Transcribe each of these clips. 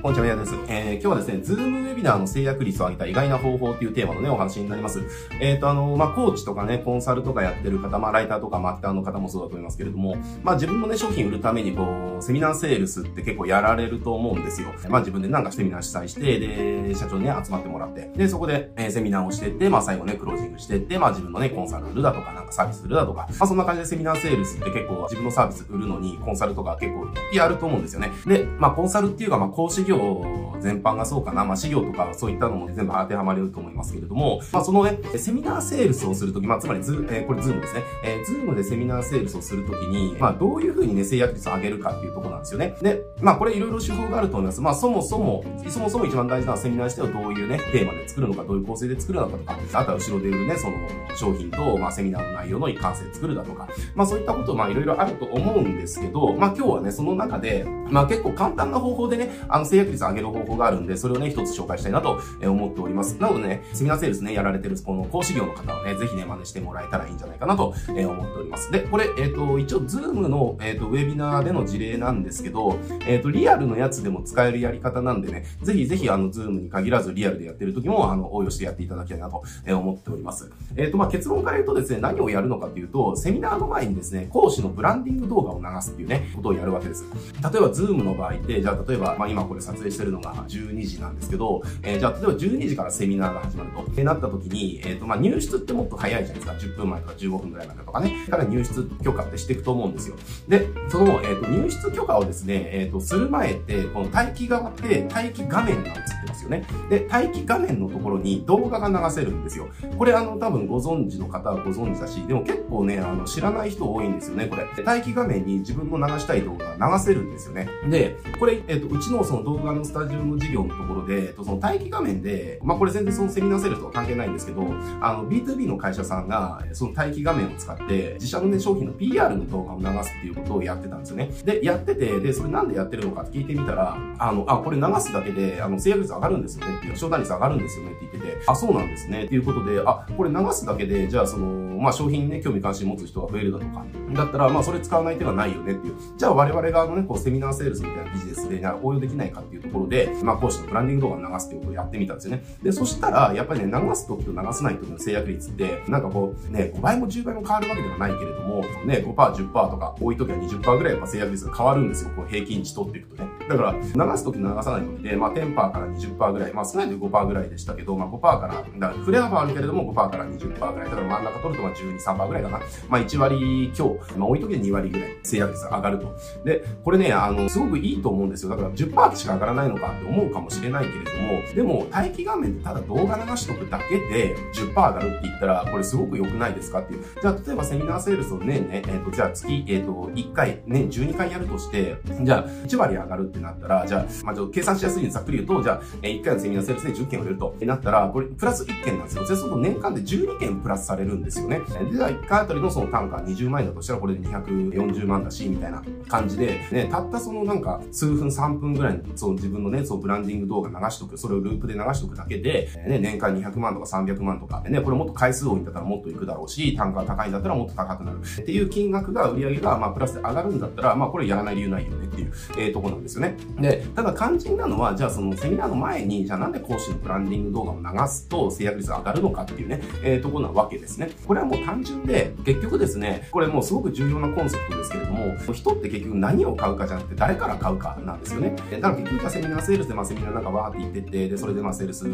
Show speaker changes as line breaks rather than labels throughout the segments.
こんにちは、みやです。えー、今日はですね、ズームウェビナーの制約率を上げた意外な方法っていうテーマのね、お話になります。えっ、ー、と、あの、まあ、コーチとかね、コンサルとかやってる方、まあ、ライターとかマッターの方もそうだと思いますけれども、まあ、自分のね、商品売るために、こう、セミナーセールスって結構やられると思うんですよ。まあ、自分でなんかセミナー主催して、で、社長にね、集まってもらって、で、そこで、えー、セミナーをしてって、まあ、最後ね、クロージングしてって、まあ、自分のね、コンサル売るだとか、なんかサービス売るだとか、まあ、そんな感じでセミナーセールスって結構自分のサービス売るのに、コンサルとか結構やると思うんですよね。で、まあ、コンサルっていうか、まあ、講師業全般がそうかな。まあ、事業とかそういったのも全部当てはまれると思いますけれども、まあ、そのね、セミナーセールスをするとき、まあ、つまりズ、えー、これズームですね。えー、ズームでセミナーセールスをするときに、まあ、どういうふうにね、成約率を上げるかっていうところなんですよね。で、まあ、これいろいろ手法があると思います。まあ、そもそも、そもそも一番大事なセミナーとしてはどういうね、テーマで作るのか、どういう構成で作るのかとか、あとは後ろで売るね、その商品と、まあ、セミナーの内容の一貫性作るだとか、まあ、そういったこと、まあ、いろいろあると思うんですけど、まあ、今日はね、その中で、まあ、結構簡単な方法でね、あの、成約率を上げる方法があるんで、それをね、一つ紹介したいなと思っております。なのでね、セミナーセールスね、やられてるこの講師業の方はね、ぜひね、真似してもらえたらいいんじゃないかなと思っております。で、これ、えっ、ー、と、一応、ズームの、えっ、ー、と、ウェビナーでの事例なんですけど、えっ、ー、と、リアルのやつでも使えるやり方なんでね、ぜひぜひ、あの、ズームに限らずリアルでやってる時も、あの、応用してやっていただきたいなと思っております。えっ、と、まあ、結論から言うとですね、何をやるのかというと、セミナーの前にですね、講師のブランディング動画を流すっていうね、ことをやるわけです。例えば、ズームの場合って、じゃあ、例えば、まあ、今これ撮影してるのが12時なんですけど、えー、じゃあ、例えば12時からセミナーが始まると、ってなった時に、えっ、ー、と、まあ、入室ってもっと早いじゃないですか。10分前とか15分ぐらい前とかね。から入室許可ってしていくと思うんですよ。で、その、えっ、ー、と、入室許可をですね、えっ、と、する前って、この待機側って待機画面が映ってますよね。で、待機画面のところに動画が流せるんですよ。これあの、多分ご存知の方はご存知だし、でも結構ね、あの、知らない人多いんですよね、これ。待機画面に自分の流したい動画が流せるんですよね。で、これ、えっ、と、うちのその動画あのスタジオの事業のところで、その待機画面で、まあ、これ全然そのセミナーセールとは関係ないんですけど、あの、B2B の会社さんが、その待機画面を使って、自社のね、商品の PR の動画を流すっていうことをやってたんですよね。で、やってて、で、それなんでやってるのかって聞いてみたら、あの、あ、これ流すだけで、あの、制約率上がるんですよねっていう、商談率上がるんですよねって言ってて、あ、そうなんですねっていうことで、あ、これ流すだけで、じゃあその、まあ、商品にね、興味関心持つ人が増えるだとか、だったら、まあ、それ使わない手はないよねっていう。じゃあ我々側のね、こう、セミナーセールスみたいなビジネスで応用できないかっっていうところで、まあ、講師のブランディング動画を流すっていうことをやってみたんですよね。で、そしたら、やっぱりね、流す時と流さない時の制約率って、なんかこう、ね、5倍も10倍も変わるわけではないけれども、ね、5%、10%とか、多い時は20%ぐらいやっぱ制約率が変わるんですよ。こう、平均値取っていくとね。だから、流す時流さない時で、まあ、10%から20%ぐらい、まあ、少ないと5%ぐらいでしたけど、まあ、5%から、だから、振れ幅あるけれども5%から20%ぐらい。だから真ん中取るとまあ12、3%ぐらいかな。まあ、1割強、まあ、多い時は2割ぐらい制約率上がると。で、これね、あの、すごくいいと思うんですよ。だから10%しか上がらないのかって思うかもしれないけれども、でも、待機画面でただ動画流しとくだけで10%上がるって言ったら、これすごく良くないですかっていう。じゃあ、例えばセミナーセールスを年ね、えっ、ー、と、じゃあ月、えっ、ー、と、1回、年12回やるとして、じゃあ、1割上がるってなったら、じゃあ、まあ、ちょっと計算しやすいんでざっくり言うと、じゃあ、1回のセミナーセールスで10件売れると、なったら、これ、プラス1件なんですよ。で、その年間で12件プラスされるんですよね。で、じゃあ1回あたりのその単価20万円だとしたら、これで240万だし、みたいな感じで、ね、たったそのなんか、数分3分ぐらいの、その自分のね、そのブランディング動画流しとく、それをループで流しとくだけで、ね、年間200万とか300万とか、ね、これもっと回数多いんだったらもっといくだろうし、単価が高いんだったらもっと高くなる。っていう金額が、売り上げが、まあ、プラスで上がるんだったら、まあ、これやらない理由ないよねっていう、えー、とこなんですよね。で、ただ肝心なのは、じゃあそのセミナーの前に、じゃあなんで講師のブランディング動画を流すと制約率が上がるのかっていうね、えー、とこなわけですね。これはもう単純で、結局ですね、これもうすごく重要なコンセプトですけれども、人って結局何を買うかじゃなくて誰から買うかなんですよね。だから結局はセミナーセールスで、まあセミナーなんかわーって言ってって、で、それでまあセールス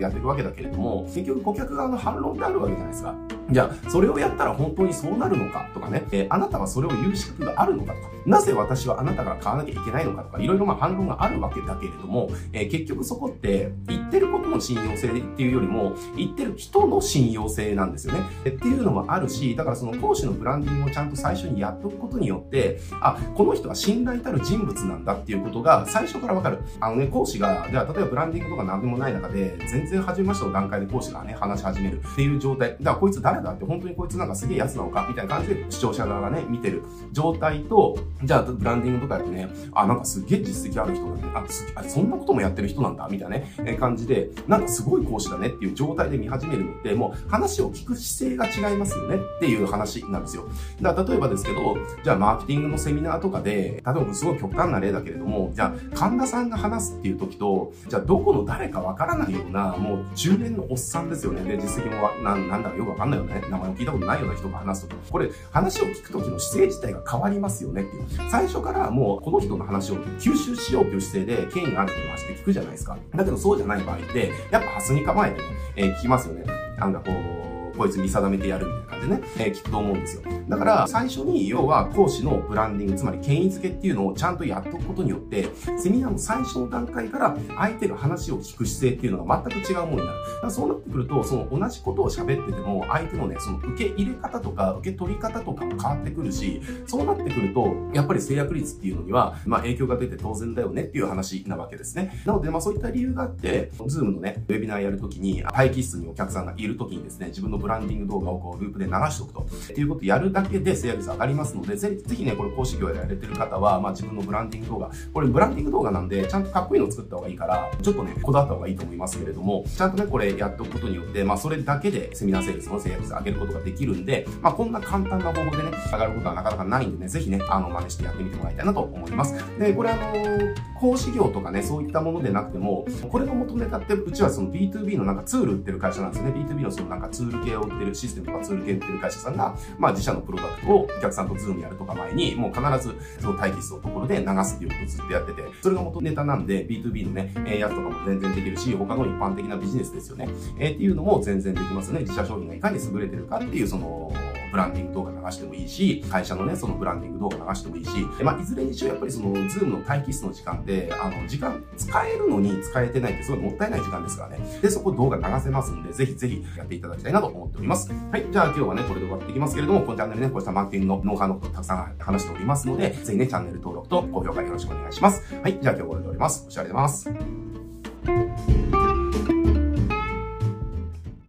やっていくわけだけれども、結局顧客側の反論ってあるわけじゃないですか。じゃあ、それをやったら本当にそうなるのかとかね、えー、あなたはそれを言う資格があるのかとか、なぜ私はあなたから買わなきゃいけないのかとか、いろいろまあ反論があるわけだけれども、えー、結局そこって言ってることの信用性っていうよりも、言ってる人の信用性なんですよね。えっていうのもあるし、だからその講師のブランディングをちゃんと最初にやっとくことによって、あ、この人は信頼たる人物なんだっていうことが最初からわかる。あのね、講師が、じゃあ例えばブランディングとか何でもない中で、全然初めましての段階で講師がね、話し始めるっていう状態。だからこいつ誰だって本当にこいつなんかすげえやつなのかみたいな感じで視聴者側がね、見てる状態と、じゃあブランディングとかやってね、あ、なんかすげえ実績ある人がね、あ、あそんなこともやってる人なんだ、みたいなね、え感じで、なんかすごい講師だねっていう状態で見始めるのって、もう話を聞く姿勢が違いますよねっていう話なんですよ。だから例えばですけど、じゃあマーケティングのセミナーとかで、例えばすごい極端な例だけれども、じゃあ神田さんが話すっていう時と、じゃあどこの誰かわからないような、もう中年のおっさんですよね。で、実績もななんだかよくわかんないよね。名前を聞いたことないような人が話すと。これ、話を聞く時の姿勢自体が変わりますよねっていう。最初からもうこの人の話を吸収しようという姿勢で権威があるって話して聞くじゃないですか。だけどそうじゃない場合って、やっぱハスに構えてね、えー、聞きますよね。なんかこう、こいつ見定めてやるみたいな感じでね、えー、聞くと思うんですよ。だから、最初に、要は講師のブランディング、つまり権威づけっていうのをちゃんとやっとくことによって、セミナーの最初の段階から相手が話を聞く姿勢っていうのが全く違うものになる。だからそうなってくると、その同じことを喋ってても、相手のね、その受け入れ方とか、受け取り方とかも変わってくるし、そうなってくると、やっぱり成約率っていうのには、まあ影響が出て当然だよねっていう話なわけですね。なので、まあそういった理由があって、ズームのね、ウェビナーやるときに、待機室にお客さんがいるときにですね、自分のブランディング動画をこうループで流しておくと。っていうことをやるだけで成約率上がりますので、ぜひね、これ講師業やれてる方は、まあ自分のブランディング動画、これブランディング動画なんで、ちゃんとかっこいいのを作った方がいいから、ちょっとね、こだわった方がいいと思いますけれども、ちゃんとね、これやっておくことによって、まあそれだけでセミナーセールスの成約率上げることができるんで、まあこんな簡単な方法でね、上がることはなかなかないんでね、ぜひね、あの、真似してやってみてもらいたいなと思います。で、これあの講師業とかね、そういったものでなくても、これの元ネタって、うちはその B2B のなんかツール売ってる会社なんですよね。B2B のそのなんかツール系を売ってる、システムとかツール系売ってる会社さんが、まあ自社のプロダクトをお客さんとズームやるとか前に、もう必ずその待機室のところで流すっていうことをずっとやってて、それが元ネタなんで、B2B のね、えやつとかも全然できるし、他の一般的なビジネスですよね。えー、っていうのも全然できますね。自社商品がいかに優れてるかっていう、その、ブランディング動画流してもいいし、会社のね、そのブランディング動画流してもいいし、まあ、いずれにしろやっぱりその、ズームの待機室の時間って、あの、時間使えるのに使えてないってすごいもったいない時間ですからね。で、そこ動画流せますんで、ぜひぜひやっていただきたいなと思っております。はい。じゃあ今日はね、これで終わっていきますけれども、このチャンネルね、こうしたマーケティングのノウハウのことたくさん話しておりますので、ぜひね、チャンネル登録と高評価よろしくお願いします。はい。じゃあ今日はこれで終わります。おしゃれでます。